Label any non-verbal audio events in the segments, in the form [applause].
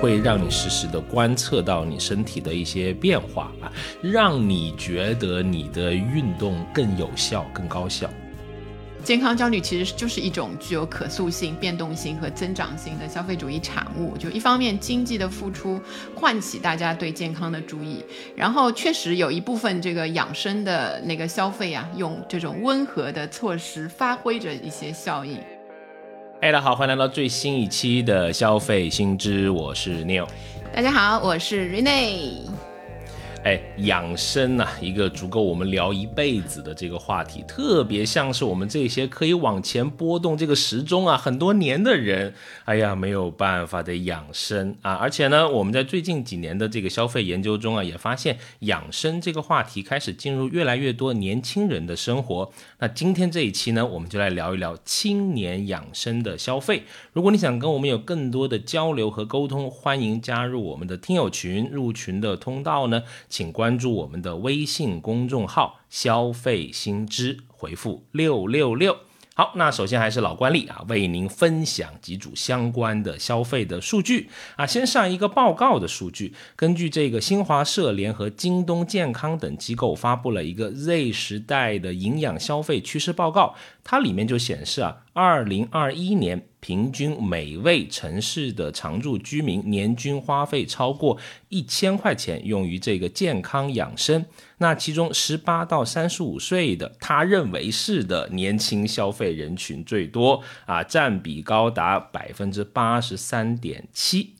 会让你实时的观测到你身体的一些变化啊，让你觉得你的运动更有效、更高效。健康焦虑其实就是一种具有可塑性、变动性和增长性的消费主义产物。就一方面经济的付出唤起大家对健康的注意，然后确实有一部分这个养生的那个消费啊，用这种温和的措施发挥着一些效应。哎，大家好，欢迎来到最新一期的消费新知，我是 Neil。大家好，我是 Rene。哎，养生呐，一个足够我们聊一辈子的这个话题，特别像是我们这些可以往前拨动这个时钟啊很多年的人，哎呀，没有办法的养生啊。而且呢，我们在最近几年的这个消费研究中啊，也发现养生这个话题开始进入越来越多年轻人的生活。那今天这一期呢，我们就来聊一聊青年养生的消费。如果你想跟我们有更多的交流和沟通，欢迎加入我们的听友群。入群的通道呢？请关注我们的微信公众号“消费新知”，回复六六六。好，那首先还是老惯例啊，为您分享几组相关的消费的数据啊。先上一个报告的数据，根据这个新华社联合京东健康等机构发布了一个 Z 时代的营养消费趋势报告，它里面就显示啊，二零二一年。平均每位城市的常住居民年均花费超过一千块钱用于这个健康养生，那其中十八到三十五岁的他认为是的年轻消费人群最多啊，占比高达百分之八十三点七。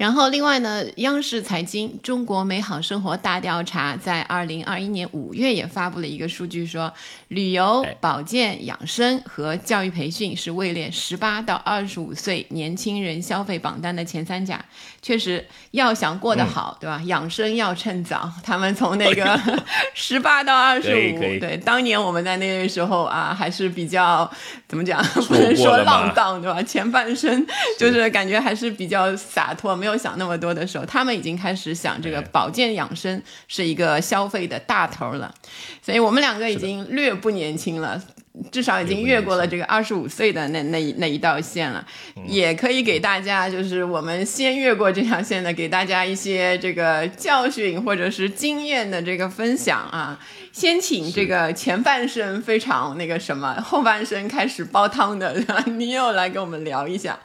然后，另外呢，央视财经《中国美好生活大调查》在二零二一年五月也发布了一个数据，说旅游、保健、养生和教育培训是位列十八到二十五岁年轻人消费榜单的前三甲。确实，要想过得好，对吧？养生要趁早。他们从那个 [laughs] 十八到二十五，对，当年我们在那个时候啊，还是比较怎么讲？[laughs] 不能说浪荡，对吧？前半生就是感觉还是比较洒脱，没有。没有想那么多的时候，他们已经开始想这个保健养生是一个消费的大头了，所以我们两个已经略不年轻了，至少已经越过了这个二十五岁的那那那一道线了，也可以给大家就是我们先越过这条线的，给大家一些这个教训或者是经验的这个分享啊。先请这个前半生非常那个什么，后半生开始煲汤的，[laughs] 你又来跟我们聊一下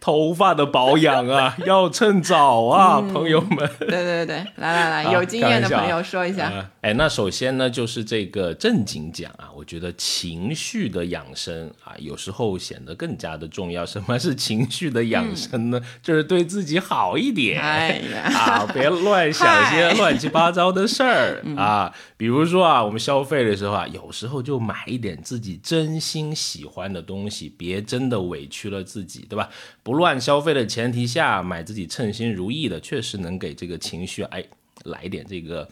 头发的保养啊，[laughs] 要趁早啊，朋友们。对对对，来来来，有经验的朋友说一下。哎，那首先呢，就是这个正经讲啊，我觉得情绪的养生啊，有时候显得更加的重要。什么是情绪的养生呢？就是对自己好一点，哎呀，啊，别乱想些乱七八糟的事儿 [laughs] 啊，比如说。啊，我们消费的时候啊，有时候就买一点自己真心喜欢的东西，别真的委屈了自己，对吧？不乱消费的前提下，买自己称心如意的，确实能给这个情绪哎来点这个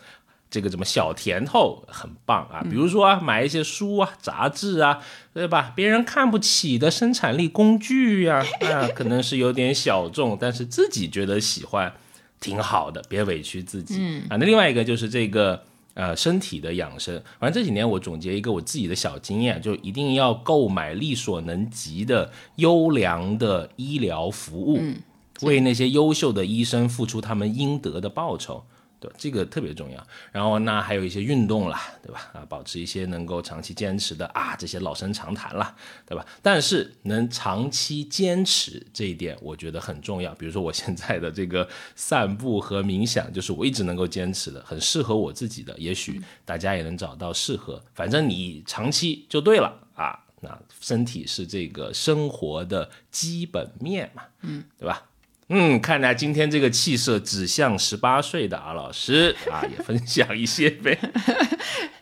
这个什么小甜头，很棒啊！比如说啊，买一些书啊、杂志啊，对吧？别人看不起的生产力工具呀，[laughs] 啊，可能是有点小众，但是自己觉得喜欢，挺好的，别委屈自己啊。那另外一个就是这个。呃，身体的养生，反正这几年我总结一个我自己的小经验，就一定要购买力所能及的优良的医疗服务，为那些优秀的医生付出他们应得的报酬。对，这个特别重要。然后那还有一些运动啦，对吧？啊，保持一些能够长期坚持的啊，这些老生常谈啦，对吧？但是能长期坚持这一点，我觉得很重要。比如说我现在的这个散步和冥想，就是我一直能够坚持的，很适合我自己的。也许大家也能找到适合，反正你长期就对了啊。那身体是这个生活的基本面嘛，嗯，对吧？嗯，看来今天这个气色指向十八岁的阿老师啊，也分享一些呗。[laughs]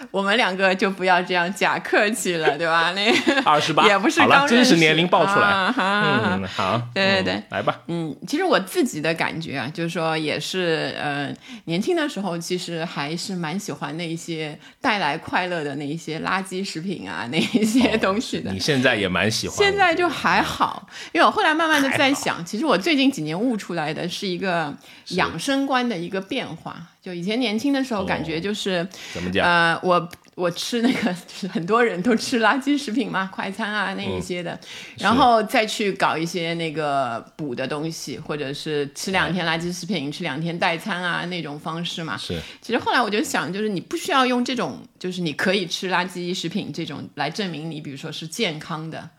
[laughs] 我们两个就不要这样假客气了，对吧？[laughs] 那二十八也不是刚真实年龄报出来。嗯，好，对对对，来吧。嗯，其实我自己的感觉啊，就是说也是呃，年轻的时候其实还是蛮喜欢那一些带来快乐的那一些垃圾食品啊，那一些东西的。你现在也蛮喜欢？现在就还好，因为我后来慢慢的在想，其实我最近几年悟出来的是一个养生观的一个变化。就以前年轻的时候，感觉就是怎么讲？呃，我。我吃那个，[laughs] 就是很多人都吃垃圾食品嘛，快餐啊那一些的，然后再去搞一些那个补的东西，或者是吃两天垃圾食品，吃两天代餐啊那种方式嘛。是。其实后来我就想，就是你不需要用这种，就是你可以吃垃圾食品这种来证明你，比如说是健康的。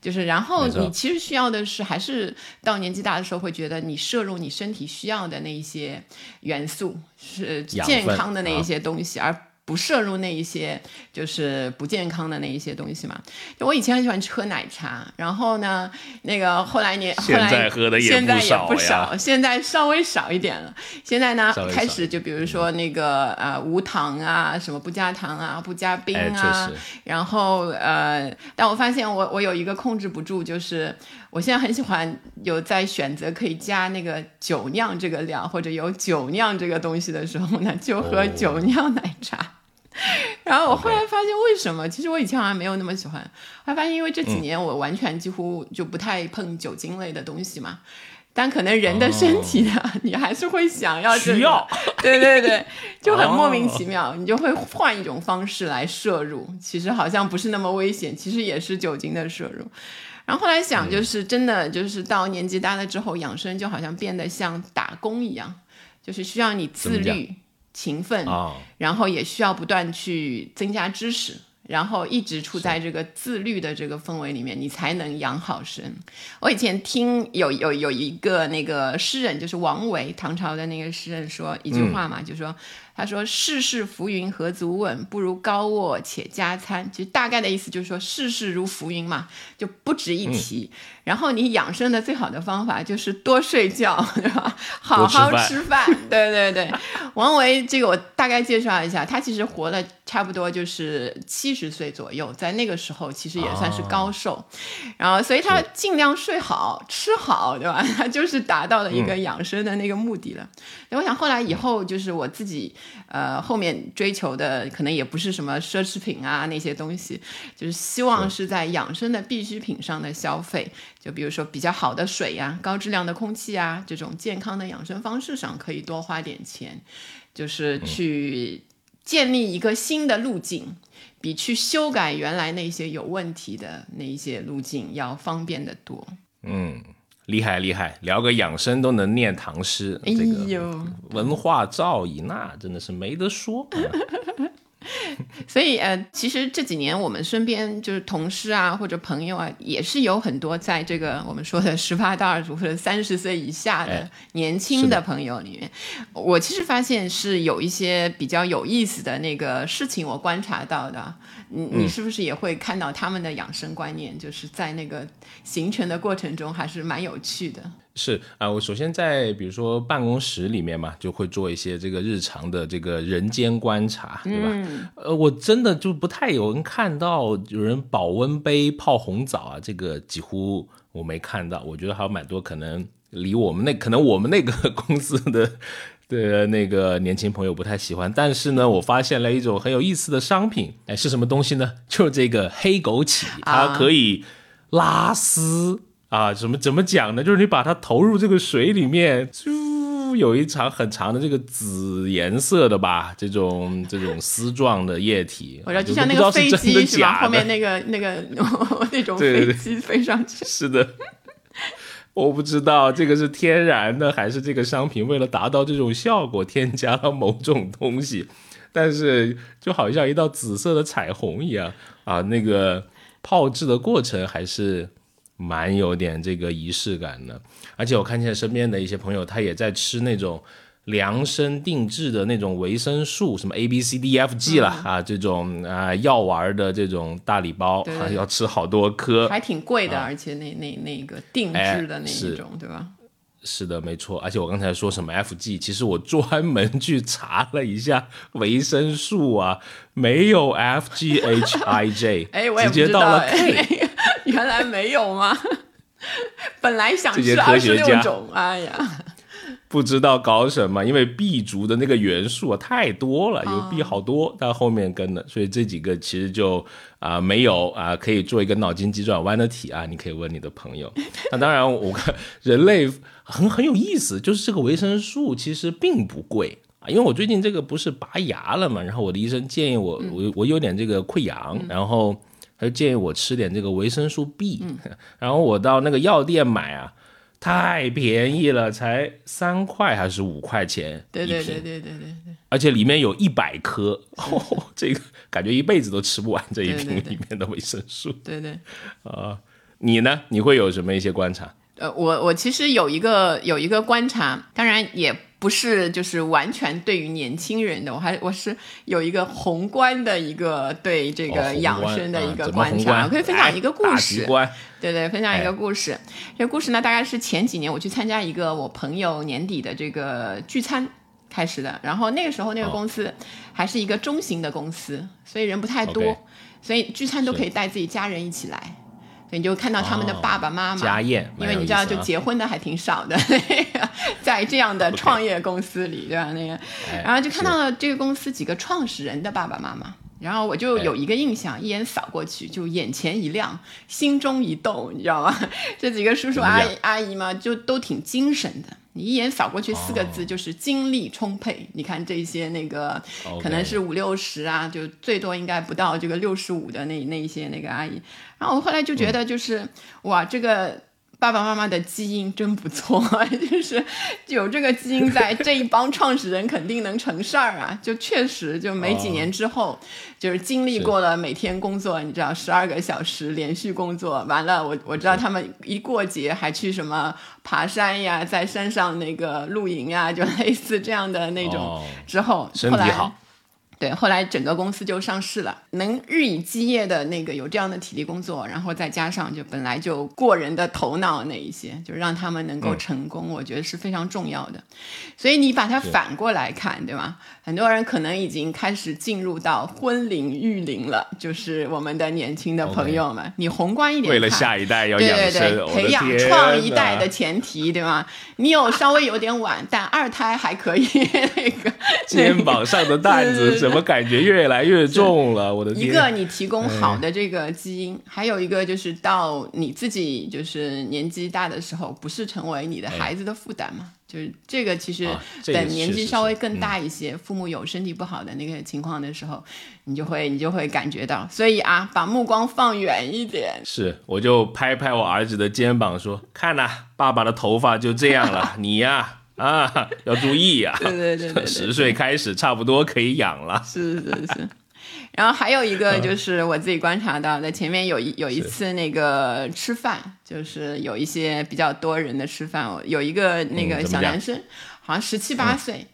就是，然后你其实需要的是，还是到年纪大的时候会觉得你摄入你身体需要的那一些元素，是健康的那一些东西，而。不摄入那一些就是不健康的那一些东西嘛。就我以前很喜欢喝奶茶，然后呢，那个后来你后来喝的现在也不少，现在稍微少一点了。现在呢，开始就比如说那个呃无糖啊，什么不加糖啊，不加冰啊。然后呃，但我发现我我有一个控制不住，就是我现在很喜欢有在选择可以加那个酒酿这个料，或者有酒酿这个东西的时候呢，就喝酒酿奶茶。[laughs] 然后我后来发现，为什么？其实我以前好像没有那么喜欢。后来发现，因为这几年我完全几乎就不太碰酒精类的东西嘛。但可能人的身体呢，[laughs] 你还是会想要需要。[laughs] 对对对，就很莫名其妙，你就会换一种方式来摄入。其实好像不是那么危险，其实也是酒精的摄入。然后后来想，就是真的，就是到年纪大了之后，养生就好像变得像打工一样，就是需要你自律。勤奋，然后也需要不断去增加知识，然后一直处在这个自律的这个氛围里面，你才能养好身。我以前听有有有一个那个诗人，就是王维，唐朝的那个诗人说一句话嘛，就说。他说：“世事浮云何足问，不如高卧且加餐。”其实大概的意思就是说，世事如浮云嘛，就不值一提。然后你养生的最好的方法就是多睡觉，对吧？好好吃饭。对对对，王维这个我大概介绍一下，他其实活了差不多就是七十岁左右，在那个时候其实也算是高寿。然后，所以他尽量睡好、吃好，对吧？他就是达到了一个养生的那个目的了。那我想后来以后就是我自己。呃，后面追求的可能也不是什么奢侈品啊那些东西，就是希望是在养生的必需品上的消费，就比如说比较好的水呀、高质量的空气啊，这种健康的养生方式上可以多花点钱，就是去建立一个新的路径，比去修改原来那些有问题的那一些路径要方便的多。嗯。厉害厉害，聊个养生都能念唐诗，这个文化造诣那真的是没得说。[laughs] [laughs] 所以呃，其实这几年我们身边就是同事啊或者朋友啊，也是有很多在这个我们说的十八到二十或者三十岁以下的年轻的朋友里面，我其实发现是有一些比较有意思的那个事情，我观察到的。你你是不是也会看到他们的养生观念，就是在那个形成的过程中还是蛮有趣的。是啊，我首先在比如说办公室里面嘛，就会做一些这个日常的这个人间观察，对吧？呃，我真的就不太有人看到有人保温杯泡红枣啊，这个几乎我没看到。我觉得还有蛮多可能离我们那可能我们那个公司的的那个年轻朋友不太喜欢，但是呢，我发现了一种很有意思的商品，哎，是什么东西呢？就是这个黑枸杞，它可以拉丝。啊，怎么怎么讲呢？就是你把它投入这个水里面，就有一长很长的这个紫颜色的吧，这种这种丝状的液体，我知道，就像那个飞机是吧？后面那个那个那种 [laughs] 飞机飞上去，是的，我不知道这个是天然的还是这个商品为了达到这种效果添加了某种东西，但是就好像一道紫色的彩虹一样啊，那个泡制的过程还是。蛮有点这个仪式感的，而且我看见身边的一些朋友，他也在吃那种量身定制的那种维生素，什么 A B C D F G 了啊，这种啊药丸的这种大礼包，啊要吃好多颗，还挺贵的，而且那那那个定制的那一种，对吧？是的，没错。而且我刚才说什么 F G，其实我专门去查了一下维生素啊，没有 F G H I J，[laughs] 哎，我直接到了 K。原来没有吗？[laughs] 本来想吃二十六种，哎呀，不知道搞什么，因为 B 族的那个元素啊太多了，有 B 好多，但后面跟的，所以这几个其实就啊没有啊，可以做一个脑筋急转弯的题啊，你可以问你的朋友。那当然，我看人类很很有意思，就是这个维生素其实并不贵。因为我最近这个不是拔牙了嘛，然后我的医生建议我，我我有点这个溃疡，然后他就建议我吃点这个维生素 B，[laughs] 然后我到那个药店买啊，太便宜了，才三块还是五块钱对对对对对对对，而且里面有一百颗，这个感觉一辈子都吃不完这一瓶里面的维生素。对对，啊，你呢？你会有什么一些观察？呃，我我其实有一个有一个观察，当然也不是就是完全对于年轻人的，我还我是有一个宏观的一个对这个养生的一个观察，我可以分享一个故事。对对，分享一个故事。这个故事呢，大概是前几年我去参加一个我朋友年底的这个聚餐开始的，然后那个时候那个公司还是一个中型的公司，所以人不太多，所以聚餐都可以带自己家人一起来。你就看到他们的爸爸妈妈家宴，因为你知道，就结婚的还挺少的，[laughs] 在这样的创业公司里，对吧？那个，然后就看到了这个公司几个创始人的爸爸妈妈，然后我就有一个印象，一眼扫过去就眼前一亮，心中一动，你知道吗？[laughs] 这几个叔叔阿姨阿姨嘛，就都挺精神的。你一眼扫过去，四个字就是精力充沛。你看这些那个，可能是五六十啊，就最多应该不到这个六十五的那那一些那个阿姨。然后我后来就觉得，就是哇，这个。爸爸妈妈的基因真不错，[laughs] 就是有这个基因在，[laughs] 这一帮创始人肯定能成事儿啊！就确实，就没几年之后，就是经历过了每天工作，你知道，十二个小时连续工作，完了，我我知道他们一过节还去什么爬山呀，在山上那个露营呀，就 [laughs] 类似这样的那种。之后，身体好。对，后来整个公司就上市了，能日以继夜的那个有这样的体力工作，然后再加上就本来就过人的头脑那一些，就让他们能够成功，我觉得是非常重要的。所以你把它反过来看，对吧？很多人可能已经开始进入到婚龄育龄了，就是我们的年轻的朋友们，你宏观一点，为了下一代要养生，培养创一代的前提，对吗？你有稍微有点晚，但二胎还可以，[laughs] 那个肩膀上的担子。怎么感觉越来越重了？我的一个你提供好的这个基因，还有一个就是到你自己就是年纪大的时候，不是成为你的孩子的负担嘛？就是这个其实等年纪稍微更大一些，父母有身体不好的那个情况的时候，你就会你就会感觉到。所以啊，把目光放远一点。是，我就拍拍我儿子的肩膀说：“看呐，爸爸的头发就这样了，你呀。”啊，要注意呀！对对对，[laughs] 十岁开始差不多可以养了。是是是，然后还有一个就是我自己观察到的，前面有一有一次那个吃饭，就是有一些比较多人的吃饭，有一个那个小男生，好像十七八岁，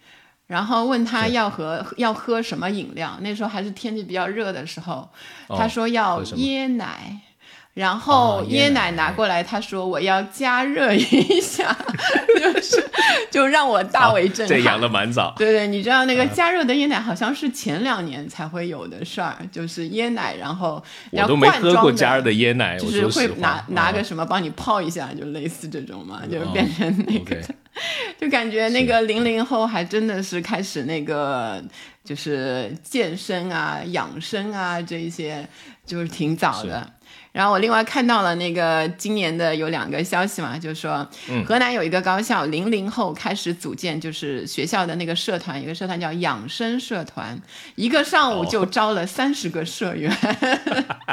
然后问他要喝要喝什么饮料，那时候还是天气比较热的时候，他说要椰奶。然后椰奶拿过来，他说我要加热一下，[laughs] 就是 [laughs] 就让我大为震撼。这养的蛮早。对对，你知道那个加热的椰奶好像是前两年才会有的事儿，就是椰奶，然后我都没喝过加热的椰奶，就是会拿拿个什么帮你泡一下，就类似这种嘛，就变成那个，[laughs] 就感觉那个零零后还真的是开始那个就是健身啊、养生啊这一些，就是挺早的。然后我另外看到了那个今年的有两个消息嘛，就是说，河南有一个高校零零后开始组建，就是学校的那个社团，一个社团叫养生社团，一个上午就招了三十个社员，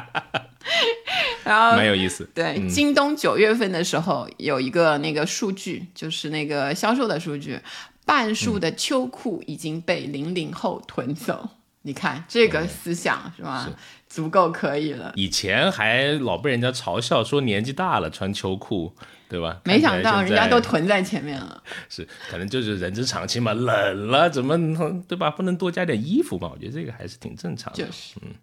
[laughs] 然后蛮有意思。对，京东九月份的时候有一个那个数据，就是那个销售的数据，半数的秋裤已经被零零后囤走。你看这个思想是吧？足够可以了。以前还老被人家嘲笑说年纪大了穿秋裤，对吧？没想到人家都囤在前面了。是，可能就是人之常情嘛。冷了怎么能对吧？不能多加点衣服嘛？我觉得这个还是挺正常的。就是，嗯。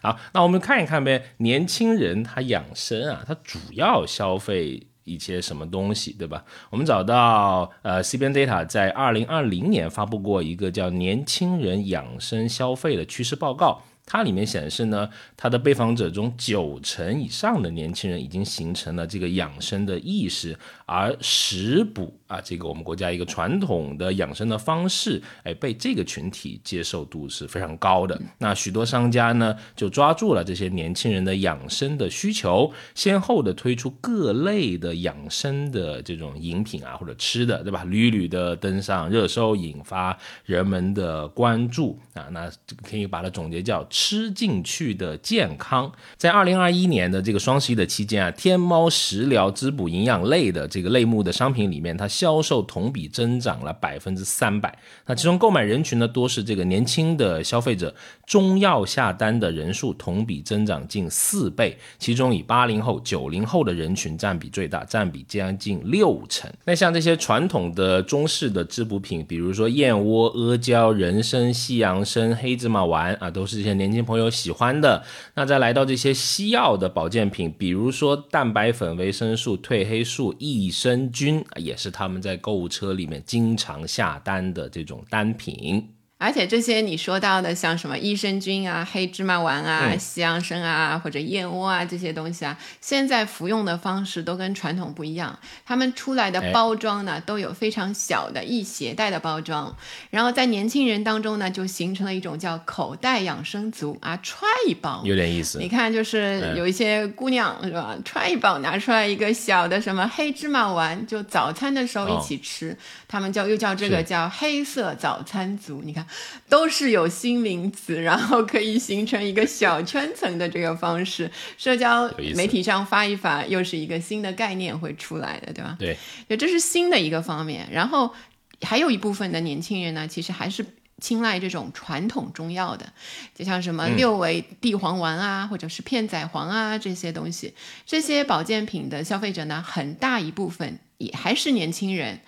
好，那我们看一看呗。年轻人他养生啊，他主要消费。一些什么东西，对吧？我们找到呃，CBN Data 在二零二零年发布过一个叫《年轻人养生消费的趋势报告》，它里面显示呢，它的被访者中九成以上的年轻人已经形成了这个养生的意识，而食补啊，这个我们国家一个传统的养生的方式，哎，被这个群体接受度是非常高的。那许多商家呢，就抓住了这些年轻人的养生的需求，先后的推出各类的养生的这种饮品啊，或者吃的，对吧？屡屡的登上热搜，引发人们的关注啊。那可以把它总结叫“吃进去的健康”。在二零二一年的这个双十一的期间啊，天猫食疗滋补营养类的这个类目的商品里面，它销售同比增长了百分之三百。那其中购买人群呢，多是这个年轻的消费者，中药下单的人数同比增长近四倍。其中以八零后、九零后的人群占比最大，占比将近六成。那像这些传统的中式的滋补品，比如说燕窝、阿胶、人参、西洋参、黑芝麻丸啊，都是这些年轻朋友喜欢的。那再来到这些西药的保健品，比如说蛋白粉、维生素、褪黑素、益益生菌，也是他们在购物车里面经常下单的这种单品。而且这些你说到的，像什么益生菌啊、黑芝麻丸啊、西洋参啊，或者燕窝啊这些东西啊，现在服用的方式都跟传统不一样。他们出来的包装呢，都有非常小的易携带的包装，然后在年轻人当中呢，就形成了一种叫口袋养生族啊，揣一包有点意思。你看，就是有一些姑娘是吧，揣一包拿出来一个小的什么黑芝麻丸，就早餐的时候一起吃，他们叫又叫这个叫黑色早餐族。你看。都是有新名词，然后可以形成一个小圈层的这个方式，社交媒体上发一发，又是一个新的概念会出来的，对吧？对，这是新的一个方面。然后还有一部分的年轻人呢，其实还是青睐这种传统中药的，就像什么六味地黄丸啊，或者是片仔癀啊这些东西，这些保健品的消费者呢，很大一部分。也还是年轻人，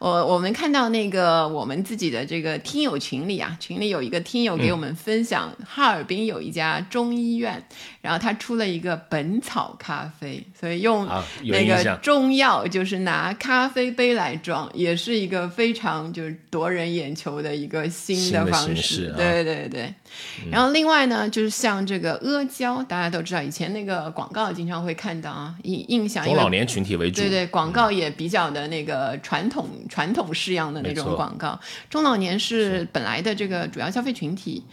我我们看到那个我们自己的这个听友群里啊，群里有一个听友给我们分享，哈尔滨有一家中医院，然后他出了一个本草咖啡，所以用那个中药就是拿咖啡杯来装，也是一个非常就是夺人眼球的一个新的方式，对对对。然后另外呢，就是像这个阿胶，大家都知道，以前那个广告经常会看到啊，印印象中老年群体为主，对对，广告也。比较的那个传统传统式样的那种广告，中老年是本来的这个主要消费群体。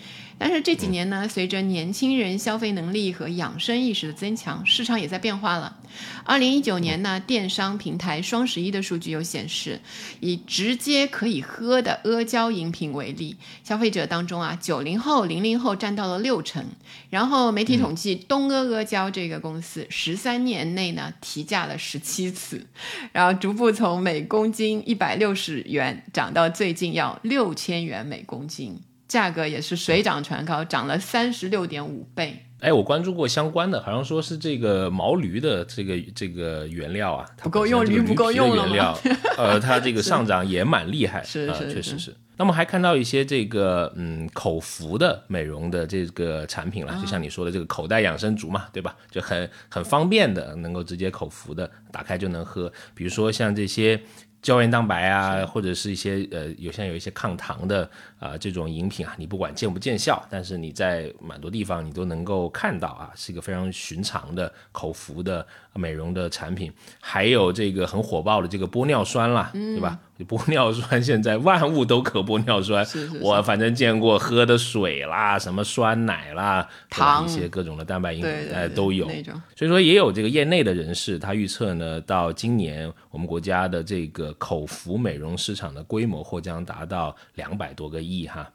但是这几年呢，随着年轻人消费能力和养生意识的增强，市场也在变化了。二零一九年呢，电商平台双十一的数据有显示，以直接可以喝的阿胶饮品为例，消费者当中啊，九零后、零零后占到了六成。然后媒体统计，东阿阿胶这个公司十三年内呢提价了十七次，然后逐步从每公斤一百六十元涨到最近要六千元每公斤。价格也是水涨船高，涨了三十六点五倍。哎，我关注过相关的，好像说是这个毛驴的这个这个原料啊，不够用，驴不够用了原料，[laughs] 呃，它这个上涨也蛮厉害，是是，确实是。那么还看到一些这个嗯口服的美容的这个产品了，就像你说的这个口袋养生足嘛，对吧？就很很方便的，能够直接口服的，打开就能喝。比如说像这些。胶原蛋白啊，或者是一些呃，有像有一些抗糖的啊这种饮品啊，你不管见不见效，但是你在蛮多地方你都能够看到啊，是一个非常寻常的口服的美容的产品。还有这个很火爆的这个玻尿酸啦，对吧？玻尿酸现在万物都可玻尿酸，我反正见过喝的水啦，什么酸奶啦，糖一些各种的蛋白饮品都有。所以说也有这个业内的人士，他预测呢，到今年我们国家的这个口服美容市场的规模或将达到两百多个亿哈。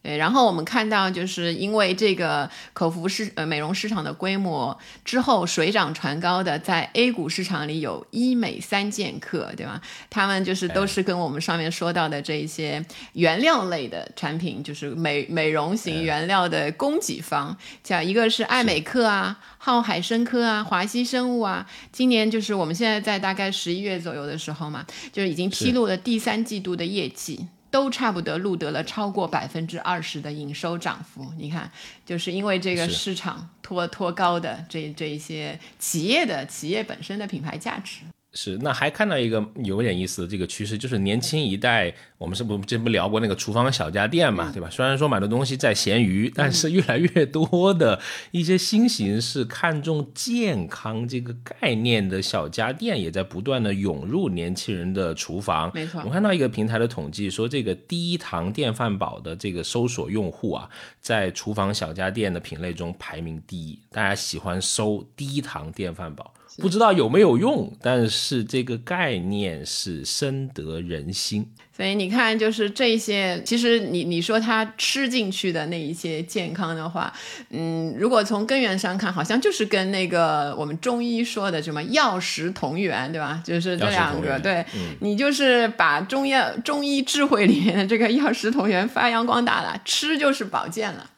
对，然后我们看到，就是因为这个口服市呃美容市场的规模之后水涨船高的，在 A 股市场里有医美三剑客，对吧？他们就是都是跟我们上面说到的这一些原料类的产品，就是美美容型原料的供给方，像一个是爱美客啊、浩海生科啊、华西生物啊，今年就是我们现在在大概十一月左右的时候嘛，就是已经披露了第三季度的业绩。都差不多录得了超过百分之二十的营收涨幅，你看，就是因为这个市场托托高的这这一些企业的企业本身的品牌价值。是，那还看到一个有点意思的这个趋势，就是年轻一代，我们是不之前不聊过那个厨房小家电嘛，对吧？虽然说买的东西在闲鱼，但是越来越多的一些新形式看重健康这个概念的小家电，也在不断的涌入年轻人的厨房。没错，我看到一个平台的统计说，这个低糖电饭煲的这个搜索用户啊，在厨房小家电的品类中排名第一，大家喜欢搜低糖电饭煲。不知道有没有用，但是这个概念是深得人心。所以你看，就是这些，其实你你说他吃进去的那一些健康的话，嗯，如果从根源上看，好像就是跟那个我们中医说的什么药食同源，对吧？就是这两个，对你就是把中药中医智慧里面的这个药食同源发扬光大了，吃就是保健了。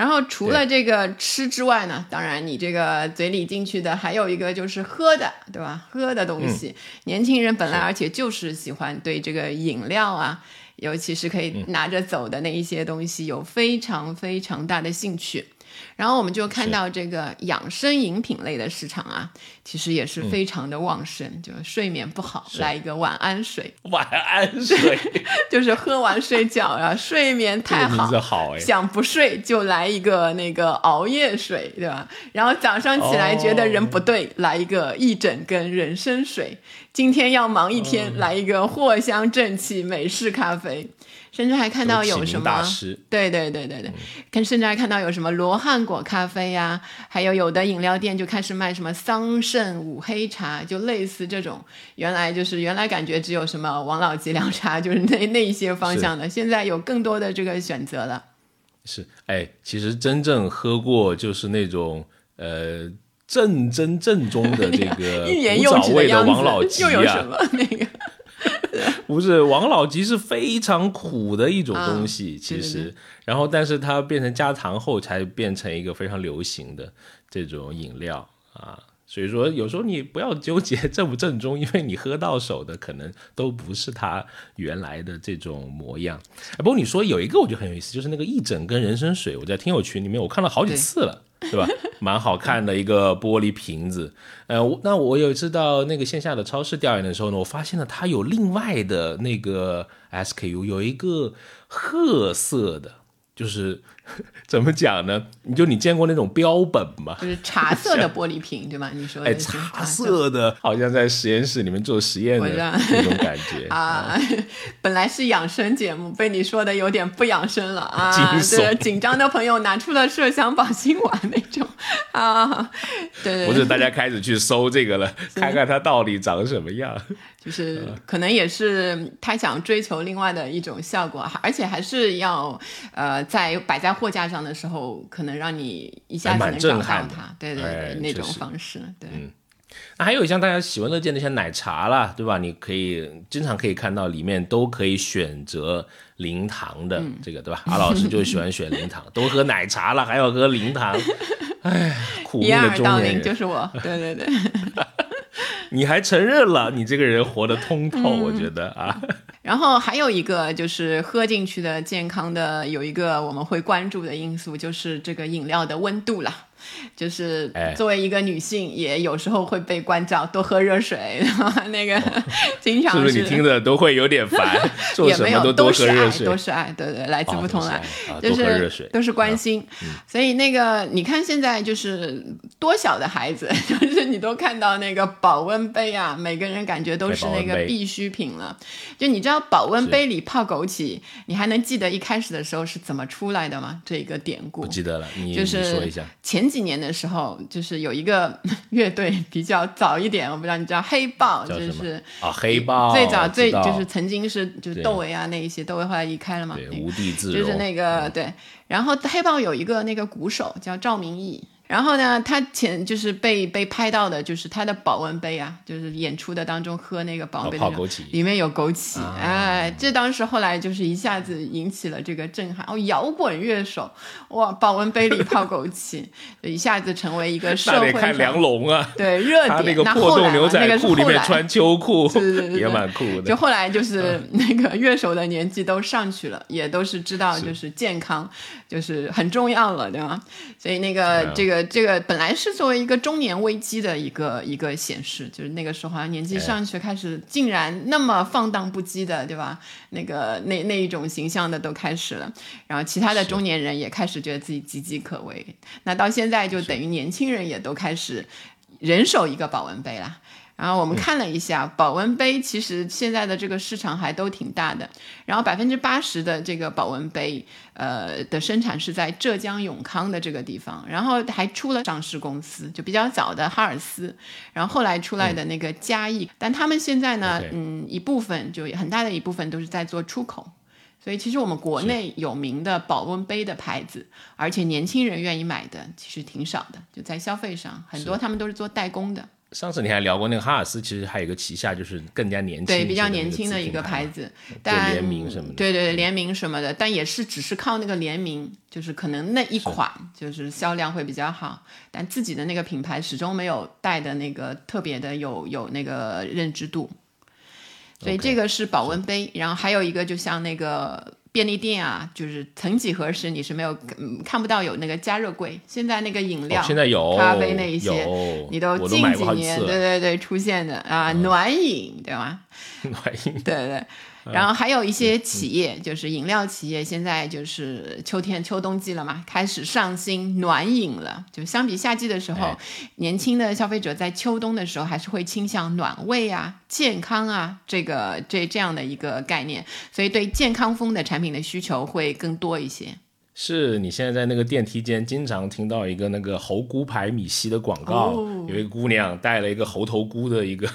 然后除了这个吃之外呢，当然你这个嘴里进去的还有一个就是喝的，对吧？喝的东西，年轻人本来而且就是喜欢对这个饮料啊，尤其是可以拿着走的那一些东西，有非常非常大的兴趣。然后我们就看到这个养生饮品类的市场啊，其实也是非常的旺盛。就是睡眠不好，来一个晚安水。晚安水 [laughs] 就是喝完睡觉啊，睡眠太好，想不睡就来一个那个熬夜水，对吧？然后早上起来觉得人不对，来一个一整根人参水。今天要忙一天，来一个藿香正气美式咖啡。甚至还看到有什么，对对对对对，看甚至还看到有什么罗汉果咖啡呀，还有有的饮料店就开始卖什么桑葚五黑茶，就类似这种，原来就是原来感觉只有什么王老吉凉茶，就是那那一些方向的，现在有更多的这个选择了。是，哎，其实真正喝过就是那种呃正真正宗的这个 [laughs] 古早味的王老吉啊，又有什么那个？不是王老吉是非常苦的一种东西，其实，然后但是它变成加糖后才变成一个非常流行的这种饮料啊，所以说有时候你不要纠结正不正宗，因为你喝到手的可能都不是它原来的这种模样。哎，不过你说有一个我觉得很有意思，就是那个一整根人参水，我在听友群里面我看了好几次了。对吧？[laughs] 蛮好看的一个玻璃瓶子。呃，那我有一次到那个线下的超市调研的时候呢，我发现了它有另外的那个 SKU，有一个褐色的，就是。[laughs] 怎么讲呢？你就你见过那种标本吗？就是茶色的玻璃瓶，对吗？[laughs] 你说哎，茶色的，好像在实验室里面做实验的那种感觉 [laughs] 啊。本来是养生节目，被你说的有点不养生了啊。对，紧张的朋友拿出了麝香保心丸那种啊。对对，不是大家开始去搜这个了，看看它到底长什么样。就是可能也是他想追求另外的一种效果，而且还是要呃在摆在货架上的时候，可能让你一下子能找到它，对对对，那种方式，对。那还有像大家喜闻乐见那些奶茶啦，对吧？你可以经常可以看到里面都可以选择零糖的这个，对吧？阿老师就喜欢选零糖，[laughs] 都喝奶茶了还要喝零糖，哎，苦命的中年人就是我，对对对。[laughs] [laughs] 你还承认了，你这个人活得通透，我觉得啊。[laughs] 然后还有一个就是喝进去的健康的，有一个我们会关注的因素，就是这个饮料的温度了。就是作为一个女性，也有时候会被关照多喝热水。那个 [laughs] 经常是不是你听的都会有点烦？[laughs] 也没有，都是爱，都是爱，对对，来自不同的爱，就是都是关心。所以那个你看现在就是多小的孩子，[laughs] 就是你都看到那个保温杯啊，每个人感觉都是那个必需品了。就你知道保温杯里泡枸杞，你还能记得一开始的时候是怎么出来的吗？这一个典故不记得了，你就是说一下前。几年的时候，就是有一个 [laughs] 乐队比较早一点，我不知道你知道黑豹，就是啊黑豹最早最就是曾经是就是窦唯啊那一些，窦唯后来离开了嘛，无地自容，就是那个对，然后黑豹有一个那个鼓手叫赵明义。然后呢，他前就是被被拍到的，就是他的保温杯啊，就是演出的当中喝那个保温杯，里面有枸杞，哎，这当时后来就是一下子引起了这个震撼。哦，摇滚乐手，哇，保温杯里泡枸杞，[laughs] 一下子成为一个社会看梁龙啊，对热点。那个破洞牛仔裤里面穿秋裤，[laughs] 也蛮酷的。就后来就是那个乐手的年纪都上去了，也都是知道就是健康就是很重要了，对吗？所以那个这个。个这个本来是作为一个中年危机的一个一个显示，就是那个时候好像年纪上去开始，竟然那么放荡不羁的，对吧？那个那那一种形象的都开始了，然后其他的中年人也开始觉得自己岌岌可危。那到现在就等于年轻人也都开始人手一个保温杯了。然后我们看了一下保温杯，其实现在的这个市场还都挺大的。然后百分之八十的这个保温杯，呃的生产是在浙江永康的这个地方。然后还出了上市公司，就比较早的哈尔斯，然后后来出来的那个嘉益，但他们现在呢，嗯，一部分就很大的一部分都是在做出口。所以其实我们国内有名的保温杯的牌子，而且年轻人愿意买的其实挺少的，就在消费上，很多他们都是做代工的。上次你还聊过那个哈尔斯，其实还有一个旗下就是更加年轻，对比较年轻的一个牌子，但联名什么的，对对联名什么的，但也是只是靠那个联名，就是可能那一款就是销量会比较好，但自己的那个品牌始终没有带的那个特别的有有那个认知度，所以这个是保温杯，然后还有一个就像那个。便利店啊，就是曾几何时你是没有看不到有那个加热柜，现在那个饮料、现在有咖啡那一些，你都近几年对对对出现的啊，暖饮对吧？[laughs] 暖饮对对。然后还有一些企业，就是饮料企业，现在就是秋天秋冬季了嘛，开始上新暖饮了。就相比夏季的时候，年轻的消费者在秋冬的时候还是会倾向暖胃啊、健康啊这个这这样的一个概念，所以对健康风的产品的需求会更多一些。是你现在在那个电梯间经常听到一个那个猴菇牌米稀的广告，有一个姑娘带了一个猴头菇的一个，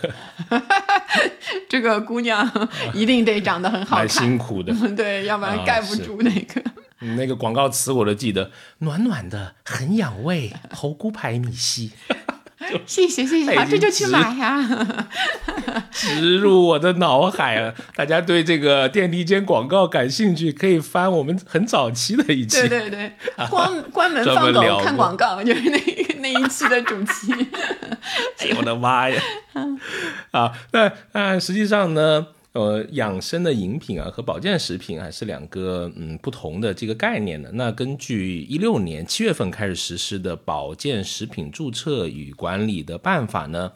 [laughs] 这个姑娘 [laughs] 一定得长得很好看，辛苦的，[laughs] 对，要不然盖不住那个。那个广告词我都记得，暖暖的，很养胃，[laughs] 猴菇牌米西。谢谢谢谢，这就去买呀！[laughs] 植入我的脑海了。大家对这个电梯间广告感兴趣，可以翻我们很早期的一期。对对 [laughs] 对，关关门放狗看广告，就是那那一期的主题。[laughs] 哎呦我的妈呀！啊，那那实际上呢？呃，养生的饮品啊和保健食品还是两个嗯不同的这个概念的。那根据一六年七月份开始实施的保健食品注册与管理的办法呢，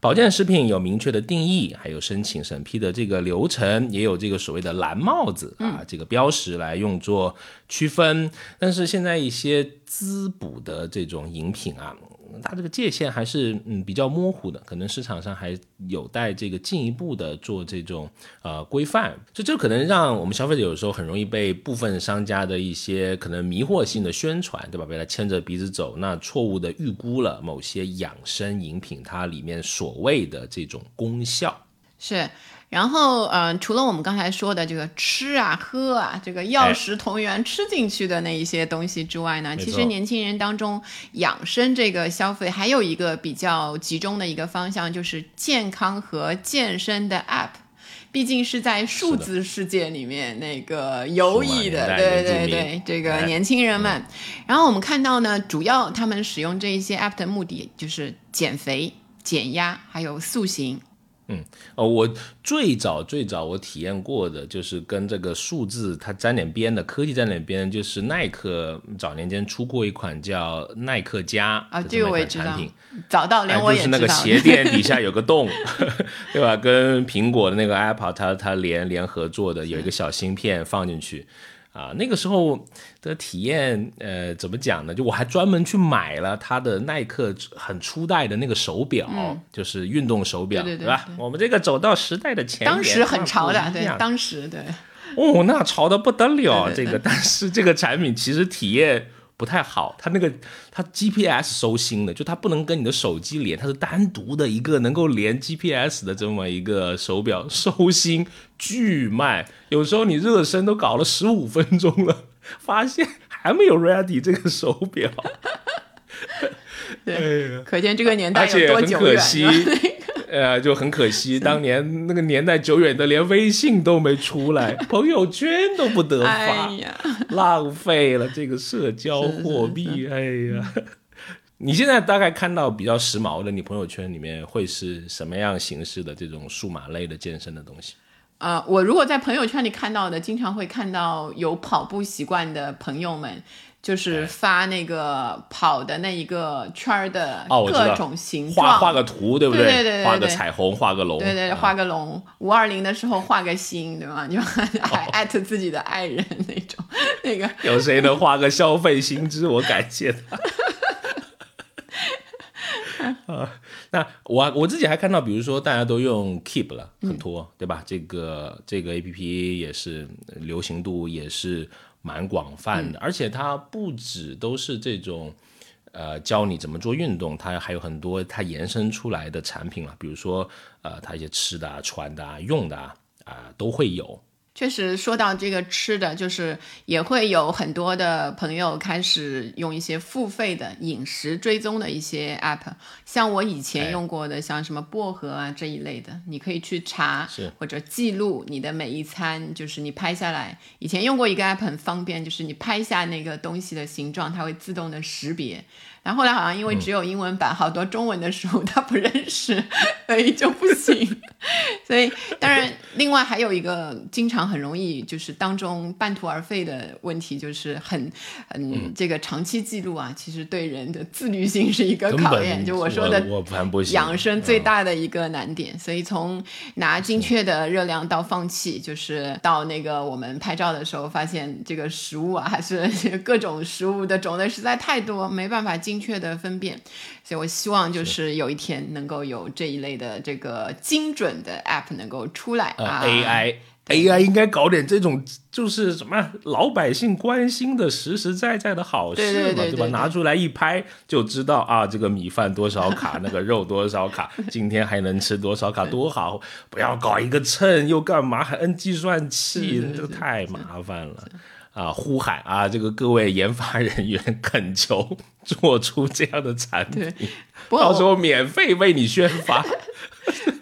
保健食品有明确的定义，还有申请审批的这个流程，也有这个所谓的蓝帽子啊这个标识来用作区分。但是现在一些滋补的这种饮品啊。它这个界限还是嗯比较模糊的，可能市场上还有待这个进一步的做这种呃规范，所以这可能让我们消费者有时候很容易被部分商家的一些可能迷惑性的宣传，对吧？被他牵着鼻子走，那错误的预估了某些养生饮品它里面所谓的这种功效，是。然后，嗯，除了我们刚才说的这个吃啊、喝啊，这个药食同源吃进去的那一些东西之外呢，其实年轻人当中养生这个消费还有一个比较集中的一个方向，就是健康和健身的 App，毕竟是在数字世界里面那个游弋的，对对对，这个年轻人们。然后我们看到呢，主要他们使用这一些 App 的目的就是减肥、减压，还有塑形。嗯，哦，我最早最早我体验过的就是跟这个数字它沾点边的科技沾点边，就是耐克早年间出过一款叫耐克加啊，这个我也知道，早到连我也知道，就是那个鞋垫底下有个洞，[laughs] [laughs] 对吧？跟苹果的那个 Apple 它它联联合做的，有一个小芯片放进去。啊，那个时候的体验，呃，怎么讲呢？就我还专门去买了它的耐克很初代的那个手表，就是运动手表，对吧？我们这个走到时代的前沿当时很潮的，对，当时对。哦，那潮的不得了，这个，但是这个产品其实体验。不太好，它那个它 GPS 收心的，就它不能跟你的手机连，它是单独的一个能够连 GPS 的这么一个手表，收心巨慢，有时候你热身都搞了十五分钟了，发现还没有 ready 这个手表，[laughs] 对，可见这个年代有多久远。[laughs] 呃，就很可惜，当年那个年代久远的，连微信都没出来，[laughs] 朋友圈都不得发，浪费了这个社交货币。哎呀，你现在大概看到比较时髦的，你朋友圈里面会是什么样形式的这种数码类的健身的东西？啊，我如果在朋友圈里看到的，经常会看到有跑步习惯的朋友们。就是发那个跑的那一个圈儿的各种形状，画画个图，对不对对对对画个彩虹，画个龙，对对，啊画个龙。五二零的时候画个心，对吧？你还 [laughs] 艾特自己的爱人那种，那个有谁能画个消费心知？我感谢他。啊，[laughs] 那我我自己还看到，比如说大家都用 Keep 了，很多，对吧？这个这个 A P P 也是流行度也是蛮广泛的，而且它不止都是这种。呃，教你怎么做运动，它还有很多它延伸出来的产品了，比如说呃，它一些吃的、啊、穿的、啊、用的啊、啊都会有。确实说到这个吃的，就是也会有很多的朋友开始用一些付费的饮食追踪的一些 app，像我以前哎用过的，像什么薄荷啊这一类的，你可以去查是或者记录你的每一餐，就是你拍下来。以前用过一个 app 很方便，就是你拍下那个东西的形状，它会自动的识别。然后后来好像因为只有英文版，好多中文的书它不认识，所以就不行。[laughs] 所以当然，另外还有一个经常很容易就是当中半途而废的问题，就是很嗯这个长期记录啊，其实对人的自律性是一个考验。就我说的我盘不行。养生最大的一个难点，所以从拿精确的热量到放弃，就是到那个我们拍照的时候，发现这个食物啊，还是 [laughs] 各种食物的种类实在太多，没办法精确的分辨。所以我希望就是有一天能够有这一类的这个精准的 app 能够出来。AI AI 应该搞点这种，就是什么老百姓关心的实实在在的好事嘛，吧？对对对对对拿出来一拍就知道啊，这个米饭多少卡，那个肉多少卡，[laughs] 今天还能吃多少卡，多好！不要搞一个秤又干嘛，还摁计算器，这个太麻烦了。啊！呼喊啊！这个各位研发人员恳求做出这样的产品，到时候免费为你宣发。[laughs] [laughs]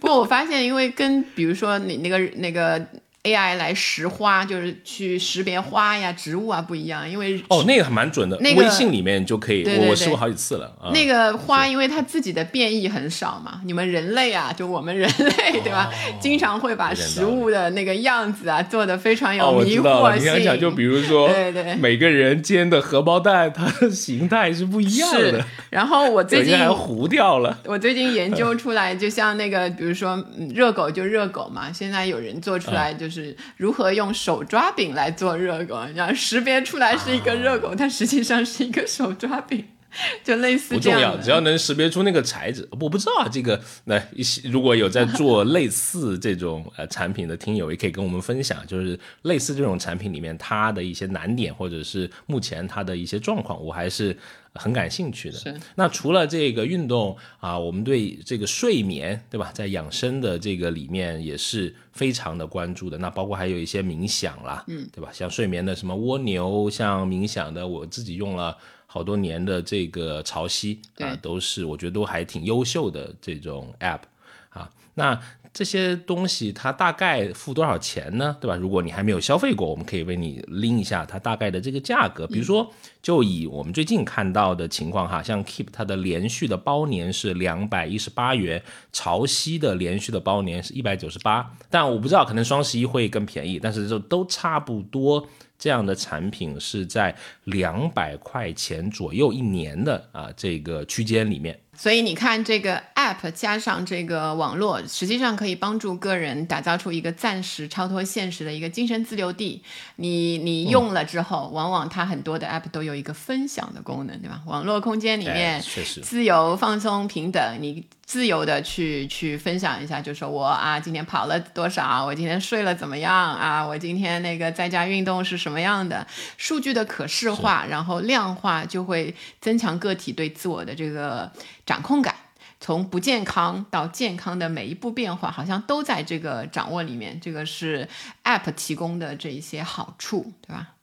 不过我发现，因为跟比如说你那个那个 AI 来识花，就是去识别花呀、植物啊不一样，因为哦，那个还蛮准的，那个微信里面就可以，对对对我我试过好几次了。啊、那个花，因为它自己的变异很少嘛，你们人类啊，就我们人类对吧，经常会把食物的那个样子啊做的非常哦，有迷惑性。你想想，就比如说，对对。每个人煎的荷包蛋，它的形态是不一样是的，，然后我最近还糊掉了。我最近研究出来，就像那个，比如说嗯热狗就热狗嘛，现在有人做出嗯来就是如何用手抓饼来做热狗，你要识别出来是一个热狗，它实际上是一个手抓饼，[laughs] 就类似不重要。只要能识别出那个材质。我不知道啊，这个那如果有在做 [laughs] 类似这种呃产品的听友，也可以跟我们分享，就是类似这种产品里面它的一些难点，或者是目前它的一些状况，我还是很感兴趣的。那除了这个运动啊，我们对这个睡眠，对吧，在养生的这个里面也是非常的关注的。那包括还有一些冥想啦，嗯，对吧？像睡眠的什么蜗牛，像冥想的，我自己用了。好多年的这个潮汐啊，都是我觉得都还挺优秀的这种 app 啊。那这些东西它大概付多少钱呢？对吧？如果你还没有消费过，我们可以为你拎一下它大概的这个价格。比如说，就以我们最近看到的情况哈，像 Keep 它的连续的包年是两百一十八元，潮汐的连续的包年是一百九十八，但我不知道可能双十一会更便宜，但是就都差不多。这样的产品是在两百块钱左右一年的啊这个区间里面。所以你看，这个 app 加上这个网络，实际上可以帮助个人打造出一个暂时超脱现实的一个精神自留地。你你用了之后，往往它很多的 app 都有一个分享的功能，对吧？网络空间里面哎确实自由、放松、平等，你自由的去去分享一下，就说我啊今天跑了多少，我今天睡了怎么样啊，我今天那个在家运动是什么样的，数据的可视化，然后量化，就会增强个体对自我的这个掌控感。从不健康到健康的每一步变化，好像都在这个掌握里面。这个是 App 提供的这一些好处，对吧？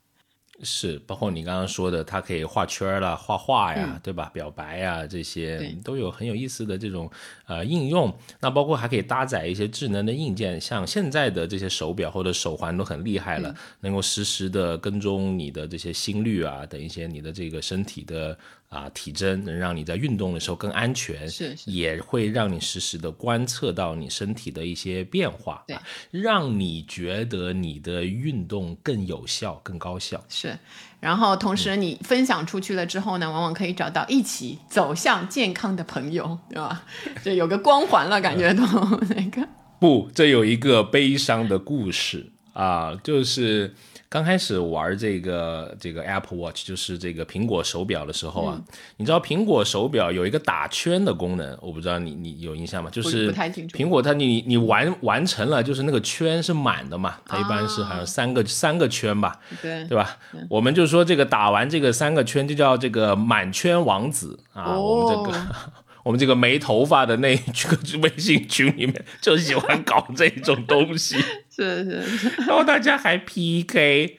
是，包括你刚刚说的，它可以画圈儿啦、画画呀，对吧？表白呀，这些都有很有意思的这种呃应用。那包括还可以搭载一些智能的硬件，像现在的这些手表或者手环都很厉害了，能够实时的跟踪你的这些心率啊等一些你的这个身体的啊体征，能让你在运动的时候更安全，是是也会让你实时的观测到你身体的一些变化，对啊，让你觉得你的运动更有效、更高效。是。是。然后同时你分享出去了之后呢，往往可以找到一起走向健康的朋友，对吧？[laughs] 就有个光环了，感觉都 [laughs] 那个。不，这有一个悲伤的故事啊，就是。刚开始玩这个这个 Apple Watch，就是这个苹果手表的时候啊，你知道苹果手表有一个打圈的功能，我不知道你你有印象吗？就是苹果它你你完完成了，就是那个圈是满的嘛，它一般是好像三个三个圈吧，对对吧？我们就说这个打完这个三个圈就叫这个满圈王子啊，我们这个。我们这个没头发的那 [laughs] 个微信群里面就喜欢搞这种东西，[laughs] 是是，然后大家还 PK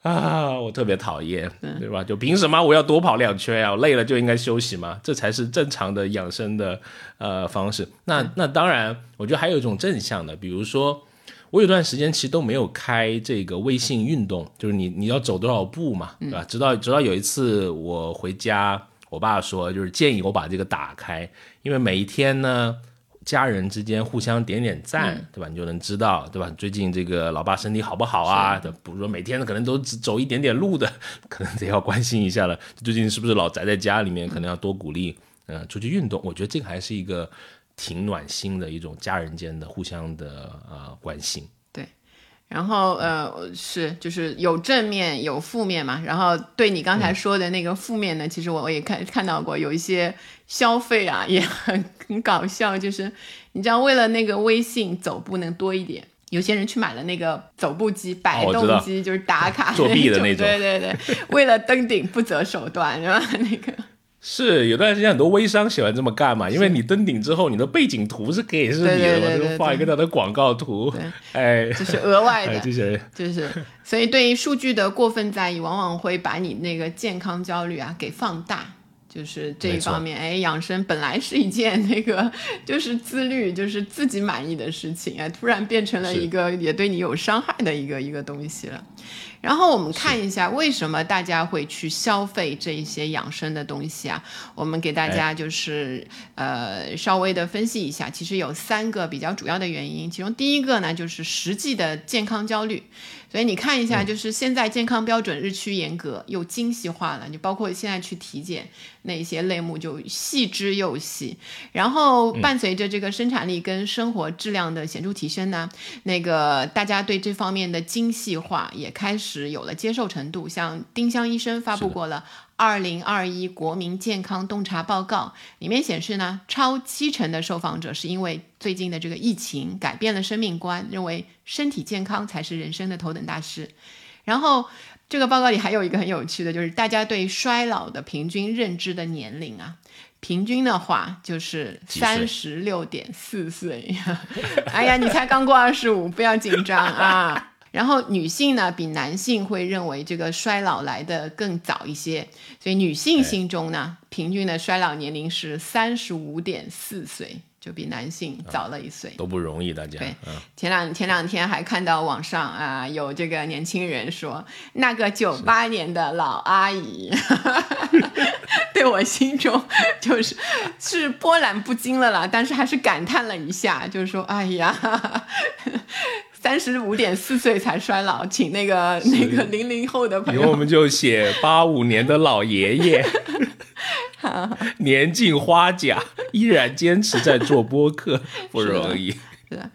啊，我特别讨厌，对吧？就凭什么我要多跑两圈啊？累了就应该休息嘛，这才是正常的养生的呃方式。那那当然，我觉得还有一种正向的，比如说我有段时间其实都没有开这个微信运动，就是你你要走多少步嘛，对吧？直到直到有一次我回家。我爸说，就是建议我把这个打开，因为每一天呢，家人之间互相点点赞，对吧？你就能知道，对吧？最近这个老爸身体好不好啊？比如说每天可能都只走一点点路的，[laughs] 可能得要关心一下了。最近是不是老宅在家里面？可能要多鼓励，嗯，出去运动。我觉得这个还是一个挺暖心的一种家人间的互相的呃关心。然后呃是就是有正面有负面嘛，然后对你刚才说的那个负面呢，其实我我也看看到过有一些消费啊也很很搞笑，就是你知道为了那个微信走步能多一点，有些人去买了那个走步机摆动机，就是打卡作弊的那种，对对对，为了登顶不择手段是吧？那个。是有段时间很多微商喜欢这么干嘛，因为你登顶之后，你的背景图是可以是你的嘛，就画一个他的广告图，哎，就是额外的，这些。就是，所以对于数据的过分在意，往往会把你那个健康焦虑啊给放大，就是这一方面，哎，养生本来是一件那个就是自律，就是自己满意的事情，哎，突然变成了一个也对你有伤害的一个一个东西了。然后我们看一下为什么大家会去消费这一些养生的东西啊？我们给大家就是呃稍微的分析一下，其实有三个比较主要的原因。其中第一个呢，就是实际的健康焦虑。所以你看一下，就是现在健康标准日趋严格又精细化了，你包括现在去体检那些类目就细之又细。然后伴随着这个生产力跟生活质量的显著提升呢，那个大家对这方面的精细化也开始有了接受程度。像丁香医生发布过了。二零二一国民健康洞察报告里面显示呢，超七成的受访者是因为最近的这个疫情改变了生命观，认为身体健康才是人生的头等大事。然后这个报告里还有一个很有趣的，就是大家对衰老的平均认知的年龄啊，平均的话就是三十六点四岁。[laughs] 哎呀，你才刚过二十五，不要紧张啊。然后女性呢，比男性会认为这个衰老来的更早一些，所以女性心中呢，平均的衰老年龄是三十五点四岁，就比男性早了一岁，都不容易，大家。对，前两前两天还看到网上啊，有这个年轻人说，那个九八年的老阿姨，[laughs] 对我心中就是是波澜不惊了啦，但是还是感叹了一下，就是说，哎呀。三十五点四岁才衰老，请那个那个零零后的朋友，我们就写八五年的老爷爷，[laughs] 年近花甲，依然坚持在做播客，[laughs] 不容易。是的，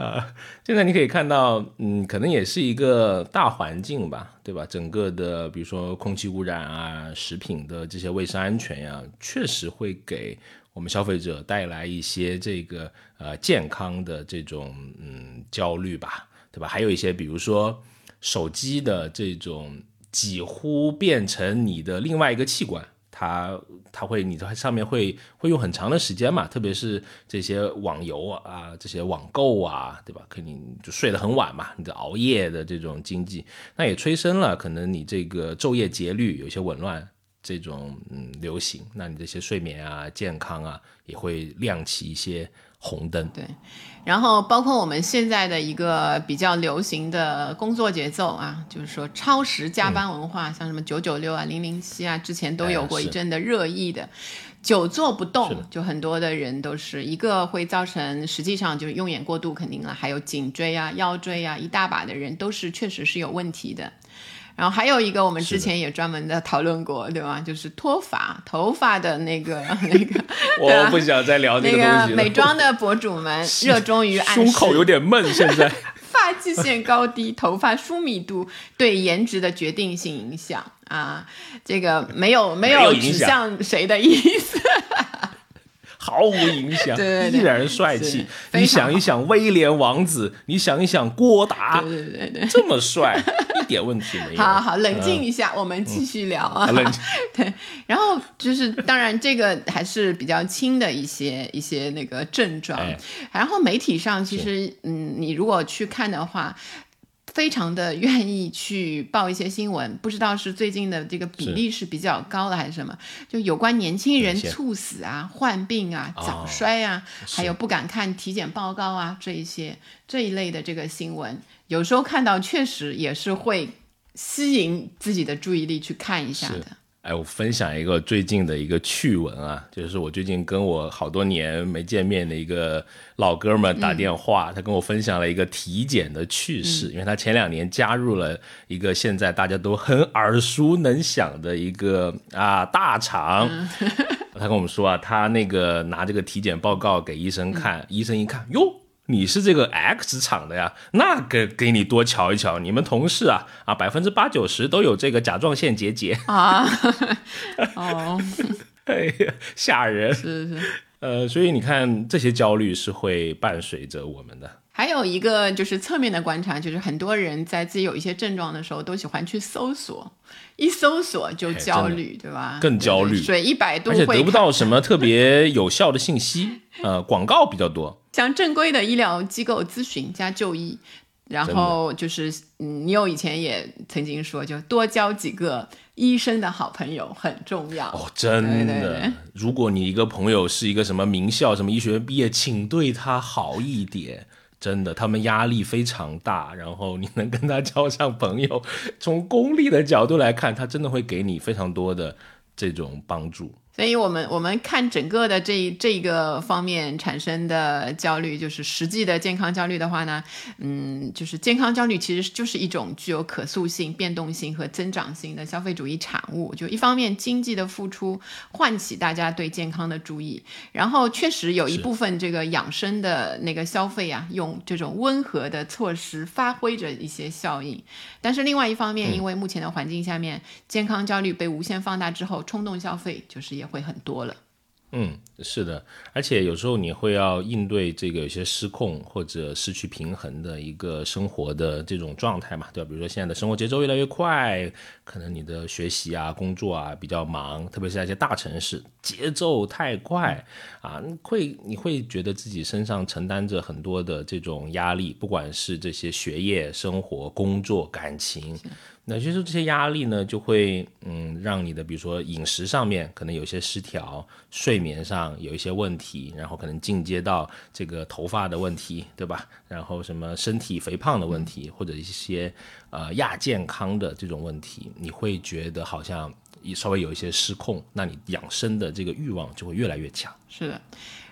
啊，现在你可以看到，嗯，可能也是一个大环境吧，对吧？整个的，比如说空气污染啊，食品的这些卫生安全呀，确实会给。我们消费者带来一些这个呃健康的这种嗯焦虑吧，对吧？还有一些比如说手机的这种几乎变成你的另外一个器官，它它会你在上面会会用很长的时间嘛，特别是这些网游啊、这些网购啊，对吧？肯定就睡得很晚嘛，你的熬夜的这种经济，那也催生了可能你这个昼夜节律有些紊乱。这种嗯流行，那你这些睡眠啊、健康啊，也会亮起一些红灯。对，然后包括我们现在的一个比较流行的工作节奏啊，就是说超时加班文化，像什么九九六啊、零零七啊，之前都有过一阵的热议的。久坐不动，就很多的人都是一个会造成，实际上就是用眼过度肯定了，还有颈椎啊、腰椎啊，一大把的人都是确实是有问题的。然后还有一个，我们之前也专门的讨论过，对吧？就是脱发、头发的那个 [laughs] 那个。[laughs] 我不想再聊那个东西美妆的博主们热衷于胸口有点闷，现在。[laughs] 发际线高低、头发疏密度对颜值的决定性影响啊，这个没有没有指向谁的意思。毫无影响，对依然帅气。你想一想威廉王子，你想一想郭达，对对对，这么帅，一点问题没有。好好冷静一下，我们继续聊啊。冷静。[laughs] 对，然后就是，当然这个还是比较轻的一些一些那个症状。然后媒体上其实，嗯，你如果去看的话。非常的愿意去报一些新闻，不知道是最近的这个比例是比较高的还是什么？就有关年轻人猝死啊、患病啊、早衰啊，还有不敢看体检报告啊这一些这一类的这个新闻，有时候看到确实也是会吸引自己的注意力去看一下的。哎，我分享一个最近的一个趣闻啊，就是我最近跟我好多年没见面的一个老哥们打电话，他跟我分享了一个体检的趣事，因为他前两年加入了一个现在大家都很耳熟能详的一个啊大厂，他跟我们说啊，他那个拿这个体检报告给医生看，医生一看，哟。你是这个 X 厂的呀？那给给你多瞧一瞧，你们同事啊啊，百分之八九十都有这个甲状腺结节 [laughs] 啊！哦，[laughs] 哎呀，吓人！是是，呃，所以你看，这些焦虑是会伴随着我们的。还有一个就是侧面的观察，就是很多人在自己有一些症状的时候，都喜欢去搜索，一搜索就焦虑，对吧？更焦虑，水一百度，而且得不到 [laughs] 什么特别有效的信息，呃，广告比较多。像正规的医疗机构咨询加就医，然后就是你有以前也曾经说，就多交几个医生的好朋友很重要。哦，真的，如果你一个朋友是一个什么名校、什么医学院毕业，请对他好一点。真的，他们压力非常大，然后你能跟他交上朋友，从功利的角度来看，他真的会给你非常多的这种帮助。所以，我们我们看整个的这这个方面产生的焦虑，就是实际的健康焦虑的话呢，嗯，就是健康焦虑其实就是一种具有可塑性、变动性和增长性的消费主义产物。就一方面，经济的付出唤起大家对健康的注意，然后确实有一部分这个养生的那个消费啊，用这种温和的措施发挥着一些效应。但是另外一方面，因为目前的环境下面，健康焦虑被无限放大之后，冲动消费就是也。会很多了，嗯，是的，而且有时候你会要应对这个有些失控或者失去平衡的一个生活的这种状态嘛，对吧？比如说现在的生活节奏越来越快，可能你的学习啊、工作啊比较忙，特别是在一些大城市，节奏太快啊，会你会觉得自己身上承担着很多的这种压力，不管是这些学业、生活、工作、感情。那其实这些压力呢，就会嗯，让你的比如说饮食上面可能有些失调，睡眠上有一些问题，然后可能进阶到这个头发的问题，对吧？然后什么身体肥胖的问题，或者一些呃亚健康的这种问题，你会觉得好像稍微有一些失控，那你养生的这个欲望就会越来越强。是的，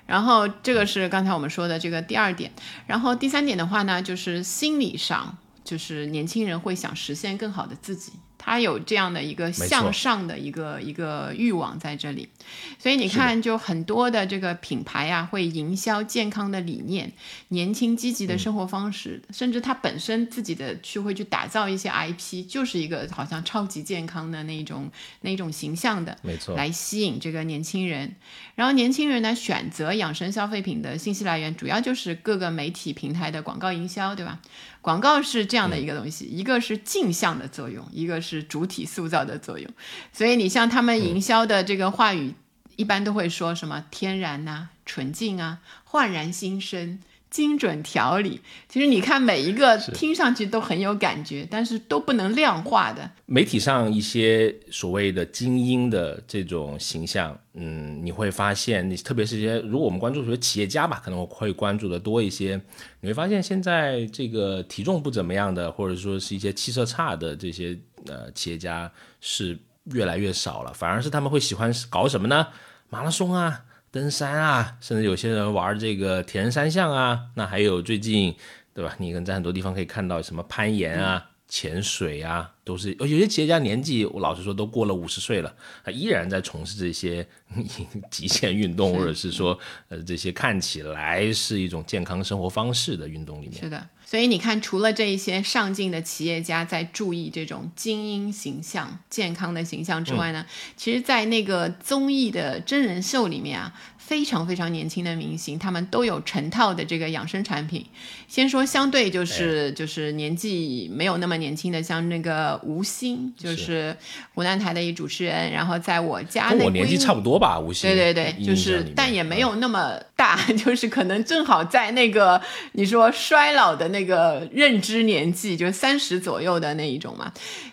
然后这个是刚才我们说的这个第二点，然后第三点的话呢，就是心理上。就是年轻人会想实现更好的自己。他有这样的一个向上的一个一个欲望在这里，所以你看，就很多的这个品牌啊，会营销健康的理念、年轻积极的生活方式，甚至他本身自己的去会去打造一些 IP，就是一个好像超级健康的那种那种形象的，没错，来吸引这个年轻人。然后年轻人呢，选择养生消费品的信息来源，主要就是各个媒体平台的广告营销，对吧？广告是这样的一个东西，一个是镜像的作用，一个是。主体塑造的作用，所以你像他们营销的这个话语，一般都会说什么天然呐、纯净啊、焕然新生、精准调理。其实你看每一个听上去都很有感觉，但是都不能量化的。媒体上一些所谓的精英的这种形象，嗯，你会发现，你特别是一些如果我们关注说企业家吧，可能会关注的多一些。你会发现现在这个体重不怎么样的，或者说是一些气色差的这些。呃，企业家是越来越少了，反而是他们会喜欢搞什么呢？马拉松啊，登山啊，甚至有些人玩这个铁人三项啊。那还有最近，对吧？你可能在很多地方可以看到什么攀岩啊，潜水啊，都是有些企业家年纪，我老实说都过了五十岁了，他依然在从事这些 [laughs] 极限运动，或者是说呃这些看起来是一种健康生活方式的运动里面。是的，所以你看，除了这一些上进的企业家在注意这种精英形象、健康的形象之外呢，其实，在那个综艺的真人秀里面啊。非常非常年轻的明星，他们都有成套的这个养生产品。先说相对就是就是年纪没有那么年轻的，像那个吴昕，就是湖南台的一主持人。然后在我家跟我年纪差不多吧，吴昕。对对对，就是但也没有那么大，[laughs] 就是可能正好在那个你说衰老的那个那个认知年纪，就是三十左右的那一种嘛。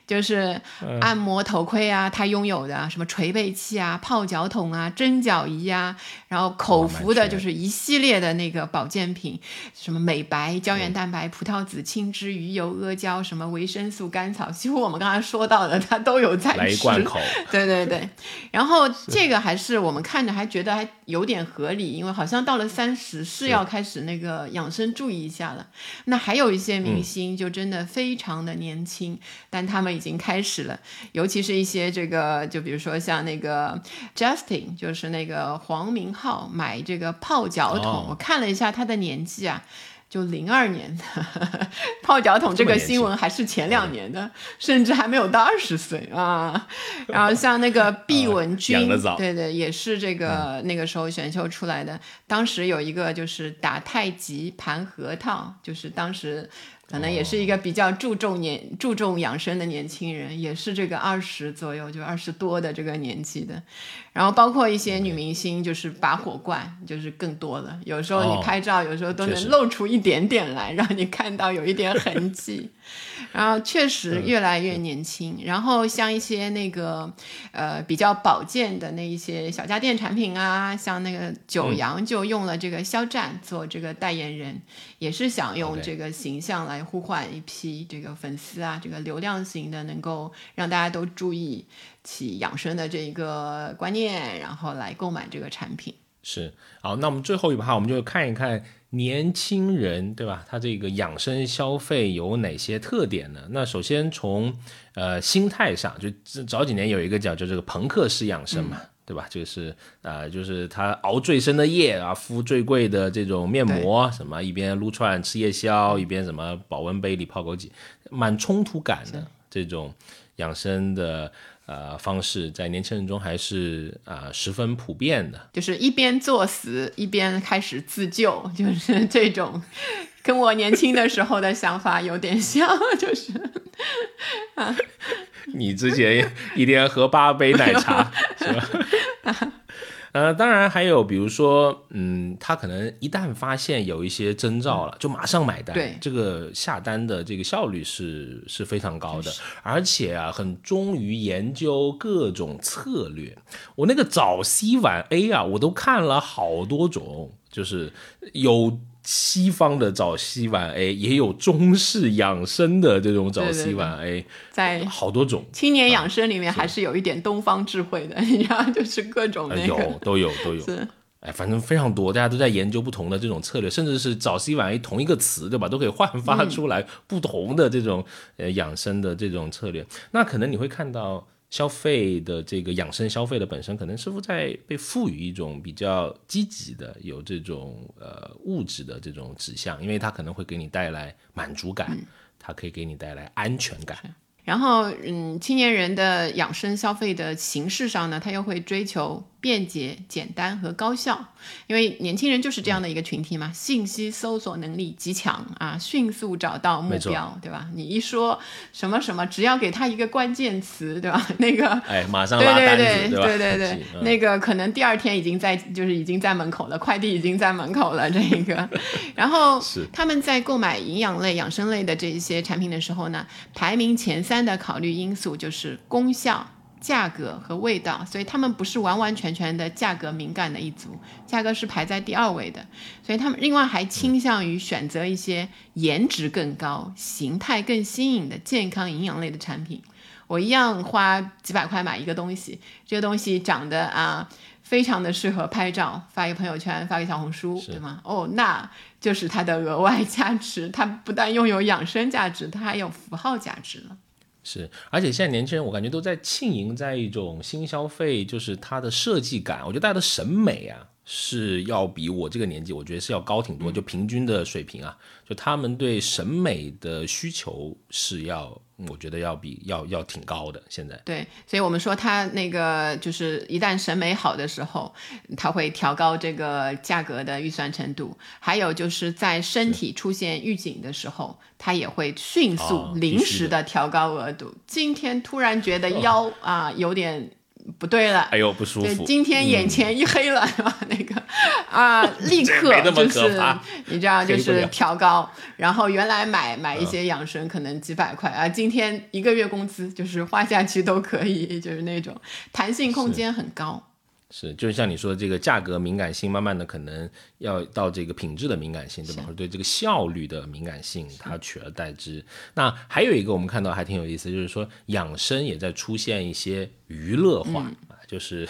就是按摩头盔啊，他拥有的什么捶背器啊、泡脚桶啊、蒸脚仪啊，然后口服的就是一系列的那个保健品，什么美白、胶原蛋白、葡萄籽、青汁、鱼油、阿胶，什么维生素、甘草，几乎我们刚才说到的，他都有在吃。来一罐 [laughs] 口。对对对，[laughs] 然后这个还是我们看着还觉得还有点合理，因为好像到了三十是要开始那个养生注意一下了。那还有一些明星就真的非常的年轻，但他们。已经开始了，尤其是一些这个，就比如说像那个 Justin，就是那个黄明昊买这个泡脚桶，我看了一下他的年纪啊，就零二年的。[laughs] 泡脚桶这个新闻还是前两年的，甚至还没有到二十岁啊。[laughs] 然后像那个毕文君，对对，也是这个那个时候选秀出来的，当时有一个就是打太极盘核桃，就是当时。可能也是一个比较注重年注重养生的年轻人，也是这个二十左右，就二十多的这个年纪的。然后包括一些女明星，就是拔火罐，就是更多了。有时候你拍照，有时候都能露出一点点来，让你看到有一点痕迹。[laughs] 然后确实越来越年轻。然后像一些那个呃比较保健的那一些小家电产品啊，像那个九阳就用了这个肖战做这个代言人，也是想用这个形象来呼唤一批这个粉丝啊，这个流量型的，能够让大家都注意。起养生的这一个观念，然后来购买这个产品是好。那我们最后一趴，我们就看一看年轻人，对吧？他这个养生消费有哪些特点呢？那首先从呃心态上，就早几年有一个叫就这个朋克式养生嘛，对吧？就是啊，就是他熬最深的夜啊，敷最贵的这种面膜，什么一边撸串吃夜宵，一边什么保温杯里泡枸杞，蛮冲突感的这种养生的。呃，方式在年轻人中还是啊十分普遍的，就是一边作死一边开始自救，就是这种，跟我年轻的时候的想法有点像，就是啊，[laughs] [laughs] 你之前一天喝八杯 [laughs] 奶茶是吧？[laughs] 呃，当然还有，比如说，嗯，他可能一旦发现有一些征兆了，就马上买单。对，这个下单的这个效率是是非常高的，而且啊，很忠于研究各种策略。我那个早 C 晚 A 啊，我都看了好多种，就是有。西方的早烯晚 A 也有中式养生的这种早烯晚 A，在好多种青年养生里面还是有一点东方智慧的，[laughs] 你知道，就是各种那个有都有都有，哎，反正非常多，大家都在研究不同的这种策略，甚至是早烯晚 A 同一个词，对吧？都可以焕发出来不同的这种呃养生的这种策略。那可能你会看到。消费的这个养生消费的本身，可能似乎在被赋予一种比较积极的、有这种呃物质的这种指向，因为它可能会给你带来满足感，它可以给你带来安全感。然后，嗯，青年人的养生消费的形式上呢，他又会追求。便捷、简单和高效，因为年轻人就是这样的一个群体嘛，信息搜索能力极强啊，迅速找到目标，对吧？你一说什么什么，只要给他一个关键词，对吧？[laughs] 那个，哎，马上对对对，对对对，[laughs] 那个可能第二天已经在，就是已经在门口了，快递已经在门口了，这个。然后 [laughs] 他们在购买营养类、养生类的这一些产品的时候呢，排名前三的考虑因素就是功效。价格和味道，所以他们不是完完全全的价格敏感的一族，价格是排在第二位的。所以他们另外还倾向于选择一些颜值更高、形态更新颖的健康营养类的产品。我一样花几百块买一个东西，这个东西长得啊非常的适合拍照，发一个朋友圈，发个小红书，对吗？哦，那就是它的额外价值。它不但拥有养生价值，它还有符号价值了。是，而且现在年轻人，我感觉都在浸淫在一种新消费，就是它的设计感。我觉得大家的审美啊。是要比我这个年纪，我觉得是要高挺多，就平均的水平啊，就他们对审美的需求是要，我觉得要比要要挺高的。现在对，所以我们说他那个就是一旦审美好的时候，他会调高这个价格的预算程度，还有就是在身体出现预警的时候，他也会迅速临时的调高额度。今天突然觉得 [laughs] 腰啊有点。不对了，哎呦不舒服！今天眼前一黑了，是吧？那个 [laughs] 啊，立刻就是你知道，就是调高。然后原来买买一些养生可能几百块啊，今天一个月工资就是花下去都可以，[laughs] 就是那种弹性空间很高。是，就是像你说的这个价格敏感性，慢慢的可能要到这个品质的敏感性，对吧？或者对这个效率的敏感性，它取而代之。那还有一个我们看到还挺有意思，就是说养生也在出现一些娱乐化啊，就是。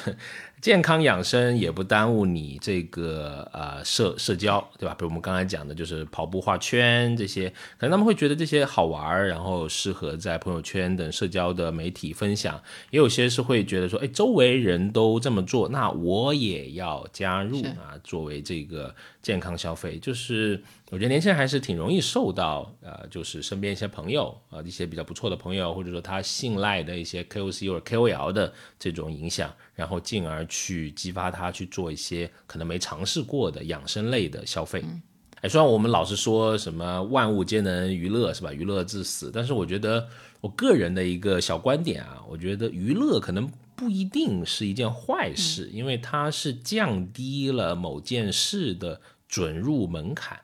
健康养生也不耽误你这个呃社社交，对吧？比如我们刚才讲的，就是跑步画圈这些，可能他们会觉得这些好玩儿，然后适合在朋友圈等社交的媒体分享。也有些是会觉得说，哎，周围人都这么做，那我也要加入啊，作为这个健康消费，就是。我觉得年轻人还是挺容易受到，呃，就是身边一些朋友啊，一些比较不错的朋友，或者说他信赖的一些 KOC 或者 KOL 的这种影响，然后进而去激发他去做一些可能没尝试过的养生类的消费。哎，虽然我们老是说什么万物皆能娱乐，是吧？娱乐至死，但是我觉得我个人的一个小观点啊，我觉得娱乐可能不一定是一件坏事，因为它是降低了某件事的准入门槛。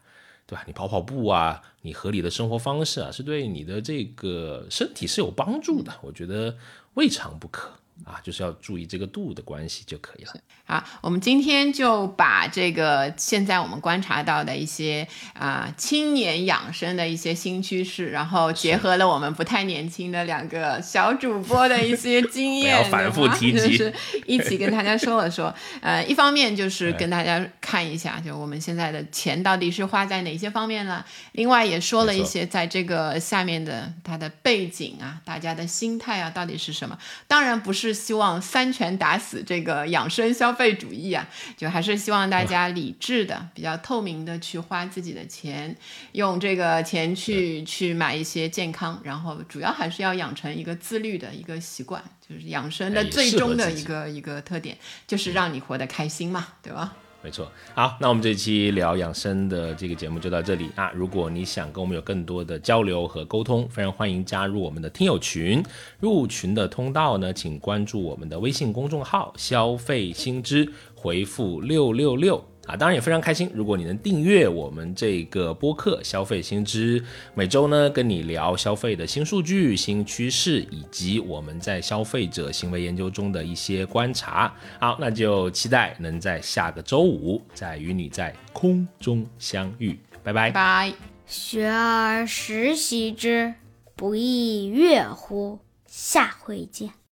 对吧？你跑跑步啊，你合理的生活方式啊，是对你的这个身体是有帮助的。我觉得未尝不可。啊，就是要注意这个度的关系就可以了。好，我们今天就把这个现在我们观察到的一些啊青年养生的一些新趋势，然后结合了我们不太年轻的两个小主播的一些经 [laughs] 验，反复提及，就是一起跟大家说了说。[laughs] 呃，一方面就是跟大家看一下，就我们现在的钱到底是花在哪些方面了。另外也说了一些在这个下面的它的背景啊，大家的心态啊到底是什么。当然不是。是希望三拳打死这个养生消费主义啊，就还是希望大家理智的、比较透明的去花自己的钱，用这个钱去去买一些健康，然后主要还是要养成一个自律的一个习惯，就是养生的最终的一个一个特点，就是让你活得开心嘛，对吧？没错，好，那我们这期聊养生的这个节目就到这里啊。如果你想跟我们有更多的交流和沟通，非常欢迎加入我们的听友群。入群的通道呢，请关注我们的微信公众号“消费新知”，回复六六六。啊，当然也非常开心。如果你能订阅我们这个播客《消费新知》，每周呢跟你聊消费的新数据、新趋势，以及我们在消费者行为研究中的一些观察。好，那就期待能在下个周五再与你在空中相遇。拜拜拜。学而时习之，不亦乐乎？下回见。